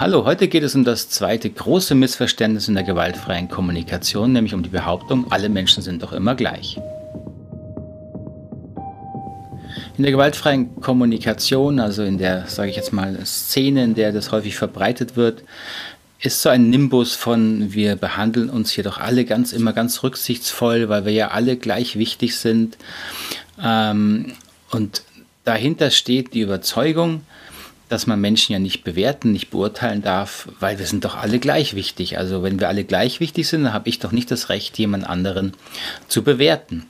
Hallo, heute geht es um das zweite große Missverständnis in der gewaltfreien Kommunikation, nämlich um die Behauptung, alle Menschen sind doch immer gleich. In der gewaltfreien Kommunikation, also in der, sage ich jetzt mal, Szene, in der das häufig verbreitet wird, ist so ein Nimbus von, wir behandeln uns hier doch alle ganz immer ganz rücksichtsvoll, weil wir ja alle gleich wichtig sind. Ähm, und dahinter steht die Überzeugung, dass man Menschen ja nicht bewerten, nicht beurteilen darf, weil wir sind doch alle gleich wichtig. Also wenn wir alle gleich wichtig sind, dann habe ich doch nicht das Recht, jemand anderen zu bewerten.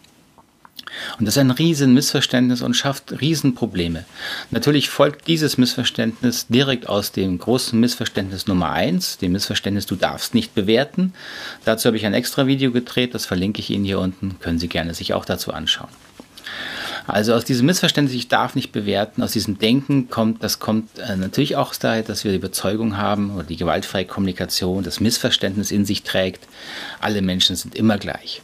Und das ist ein riesen Missverständnis und schafft Riesenprobleme. Natürlich folgt dieses Missverständnis direkt aus dem großen Missverständnis Nummer eins, dem Missverständnis, du darfst nicht bewerten. Dazu habe ich ein extra Video gedreht, das verlinke ich Ihnen hier unten, können Sie gerne sich auch dazu anschauen. Also aus diesem Missverständnis, ich darf nicht bewerten, aus diesem Denken kommt, das kommt äh, natürlich auch daher, dass wir die Überzeugung haben oder die gewaltfreie Kommunikation, das Missverständnis in sich trägt, alle Menschen sind immer gleich.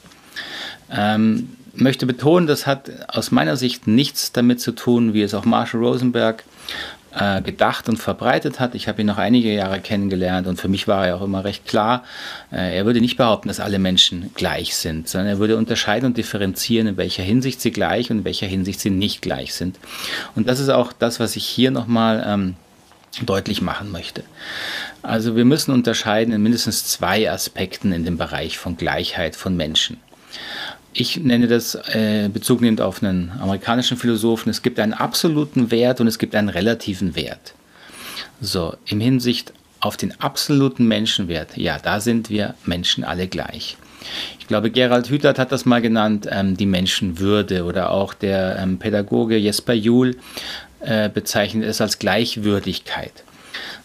Ähm, möchte betonen, das hat aus meiner Sicht nichts damit zu tun, wie es auch Marshall Rosenberg äh, gedacht und verbreitet hat. Ich habe ihn noch einige Jahre kennengelernt und für mich war er auch immer recht klar, äh, er würde nicht behaupten, dass alle Menschen gleich sind, sondern er würde unterscheiden und differenzieren, in welcher Hinsicht sie gleich und in welcher Hinsicht sie nicht gleich sind. Und das ist auch das, was ich hier nochmal ähm, deutlich machen möchte. Also wir müssen unterscheiden in mindestens zwei Aspekten in dem Bereich von Gleichheit von Menschen. Ich nenne das äh, Bezug auf einen amerikanischen Philosophen. Es gibt einen absoluten Wert und es gibt einen relativen Wert. So, im Hinsicht auf den absoluten Menschenwert, ja, da sind wir Menschen alle gleich. Ich glaube, Gerald Hütert hat das mal genannt, ähm, die Menschenwürde oder auch der ähm, Pädagoge Jesper Juhl äh, bezeichnet es als Gleichwürdigkeit.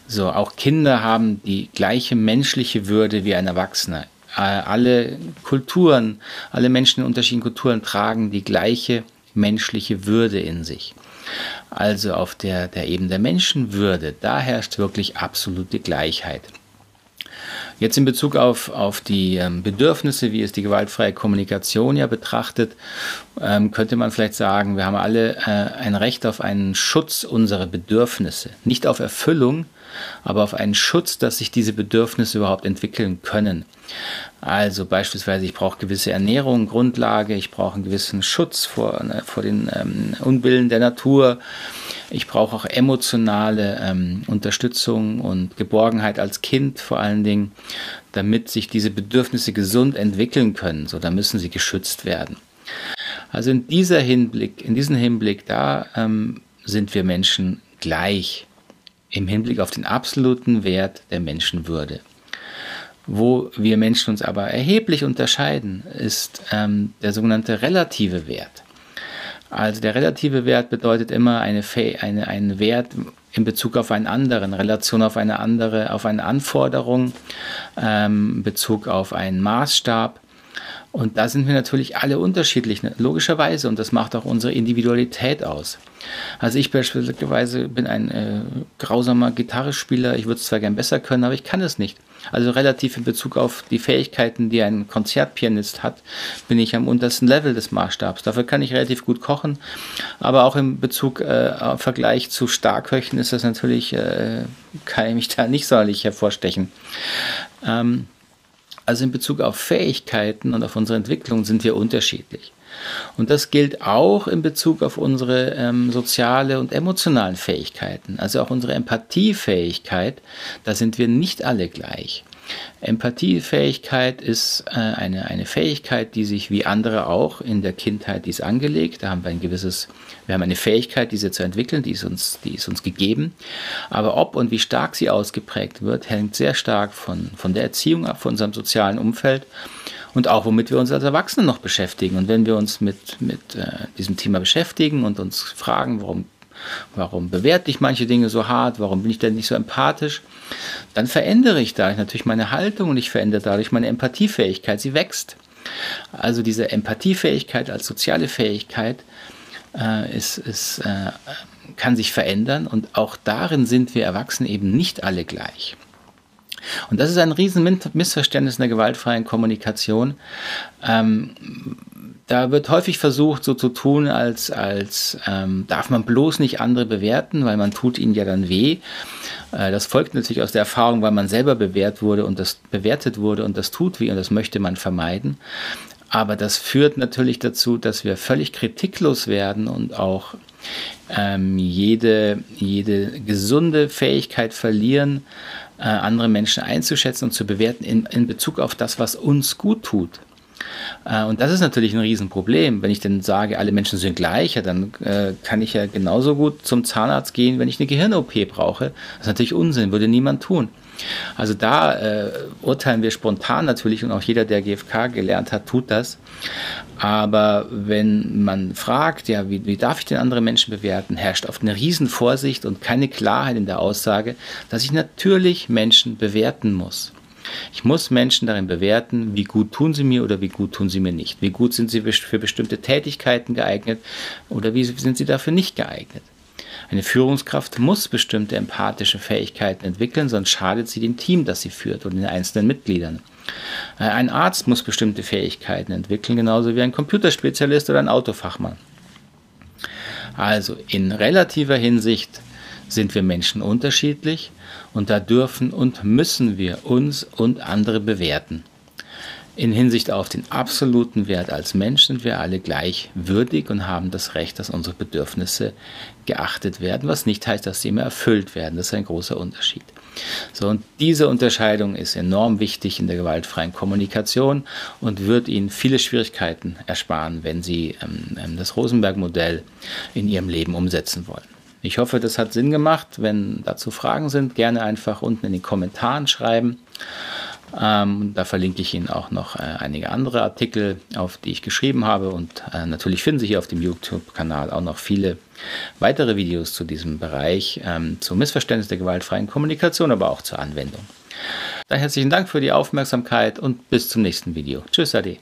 So, auch Kinder haben die gleiche menschliche Würde wie ein Erwachsener. Äh, alle Kulturen, alle Menschen in unterschiedlichen Kulturen tragen die gleiche menschliche Würde in sich. Also auf der, der Ebene der Menschenwürde, da herrscht wirklich absolute Gleichheit. Jetzt in Bezug auf, auf die ähm, Bedürfnisse, wie es die gewaltfreie Kommunikation ja betrachtet, ähm, könnte man vielleicht sagen, wir haben alle äh, ein Recht auf einen Schutz unserer Bedürfnisse. Nicht auf Erfüllung, aber auf einen Schutz, dass sich diese Bedürfnisse überhaupt entwickeln können. Also beispielsweise, ich brauche gewisse Ernährung, Grundlage, ich brauche einen gewissen Schutz vor, ne, vor den ähm, Unbillen der Natur. Ich brauche auch emotionale ähm, Unterstützung und Geborgenheit als Kind vor allen Dingen, damit sich diese Bedürfnisse gesund entwickeln können. So, da müssen sie geschützt werden. Also in dieser Hinblick, in diesem Hinblick, da ähm, sind wir Menschen gleich im Hinblick auf den absoluten Wert der Menschenwürde. Wo wir Menschen uns aber erheblich unterscheiden, ist ähm, der sogenannte relative Wert. Also der relative Wert bedeutet immer eine, eine, einen Wert in Bezug auf einen anderen, Relation auf eine andere, auf eine Anforderung, ähm, Bezug auf einen Maßstab. Und da sind wir natürlich alle unterschiedlich, ne, logischerweise, und das macht auch unsere Individualität aus. Also ich beispielsweise bin ein äh, grausamer Gitarrespieler, ich würde es zwar gern besser können, aber ich kann es nicht. Also relativ in Bezug auf die Fähigkeiten, die ein Konzertpianist hat, bin ich am untersten Level des Maßstabs. Dafür kann ich relativ gut kochen, aber auch im Bezug äh, im Vergleich zu Starköchen ist das natürlich, äh, kann ich mich da nicht sonderlich hervorstechen. Ähm, also in Bezug auf Fähigkeiten und auf unsere Entwicklung sind wir unterschiedlich. Und das gilt auch in Bezug auf unsere ähm, soziale und emotionalen Fähigkeiten, also auch unsere Empathiefähigkeit. Da sind wir nicht alle gleich. Empathiefähigkeit ist äh, eine, eine Fähigkeit, die sich wie andere auch in der Kindheit, die angelegt. Da haben wir ein gewisses, wir haben eine Fähigkeit, diese zu entwickeln, die ist uns, die ist uns gegeben. Aber ob und wie stark sie ausgeprägt wird, hängt sehr stark von, von der Erziehung ab, von unserem sozialen Umfeld und auch womit wir uns als Erwachsene noch beschäftigen. Und wenn wir uns mit, mit äh, diesem Thema beschäftigen und uns fragen, warum Warum bewerte ich manche Dinge so hart? Warum bin ich denn nicht so empathisch? Dann verändere ich dadurch natürlich meine Haltung und ich verändere dadurch meine Empathiefähigkeit. Sie wächst. Also diese Empathiefähigkeit als soziale Fähigkeit äh, ist, ist, äh, kann sich verändern und auch darin sind wir Erwachsene eben nicht alle gleich. Und das ist ein riesen Missverständnis in der gewaltfreien Kommunikation. Ähm, da wird häufig versucht, so zu tun, als, als ähm, darf man bloß nicht andere bewerten, weil man tut ihnen ja dann weh. Äh, das folgt natürlich aus der Erfahrung, weil man selber bewährt wurde und das bewertet wurde und das tut weh und das möchte man vermeiden. Aber das führt natürlich dazu, dass wir völlig kritiklos werden und auch ähm, jede, jede gesunde Fähigkeit verlieren, äh, andere Menschen einzuschätzen und zu bewerten in, in Bezug auf das, was uns gut tut. Äh, und das ist natürlich ein Riesenproblem. Wenn ich denn sage, alle Menschen sind gleich, ja, dann äh, kann ich ja genauso gut zum Zahnarzt gehen, wenn ich eine Gehirn-OP brauche. Das ist natürlich Unsinn, würde niemand tun. Also da äh, urteilen wir spontan natürlich und auch jeder, der GFK gelernt hat, tut das. Aber wenn man fragt, ja, wie, wie darf ich denn andere Menschen bewerten, herrscht oft eine Riesenvorsicht und keine Klarheit in der Aussage, dass ich natürlich Menschen bewerten muss. Ich muss Menschen darin bewerten, wie gut tun sie mir oder wie gut tun sie mir nicht. Wie gut sind sie für bestimmte Tätigkeiten geeignet oder wie sind sie dafür nicht geeignet. Eine Führungskraft muss bestimmte empathische Fähigkeiten entwickeln, sonst schadet sie dem Team, das sie führt und den einzelnen Mitgliedern. Äh, ein Arzt muss bestimmte Fähigkeiten entwickeln, genauso wie ein Computerspezialist oder ein Autofachmann. Also in relativer Hinsicht sind wir Menschen unterschiedlich und da dürfen und müssen wir uns und andere bewerten. In Hinsicht auf den absoluten Wert als Mensch sind wir alle gleich würdig und haben das Recht, dass unsere Bedürfnisse geachtet werden, was nicht heißt, dass sie immer erfüllt werden. Das ist ein großer Unterschied. So, und diese Unterscheidung ist enorm wichtig in der gewaltfreien Kommunikation und wird Ihnen viele Schwierigkeiten ersparen, wenn Sie ähm, ähm das Rosenberg-Modell in Ihrem Leben umsetzen wollen. Ich hoffe, das hat Sinn gemacht. Wenn dazu Fragen sind, gerne einfach unten in den Kommentaren schreiben. Ähm, da verlinke ich Ihnen auch noch äh, einige andere Artikel, auf die ich geschrieben habe. Und äh, natürlich finden Sie hier auf dem YouTube-Kanal auch noch viele weitere Videos zu diesem Bereich, ähm, zum Missverständnis der gewaltfreien Kommunikation, aber auch zur Anwendung. Dann herzlichen Dank für die Aufmerksamkeit und bis zum nächsten Video. Tschüss, Ade.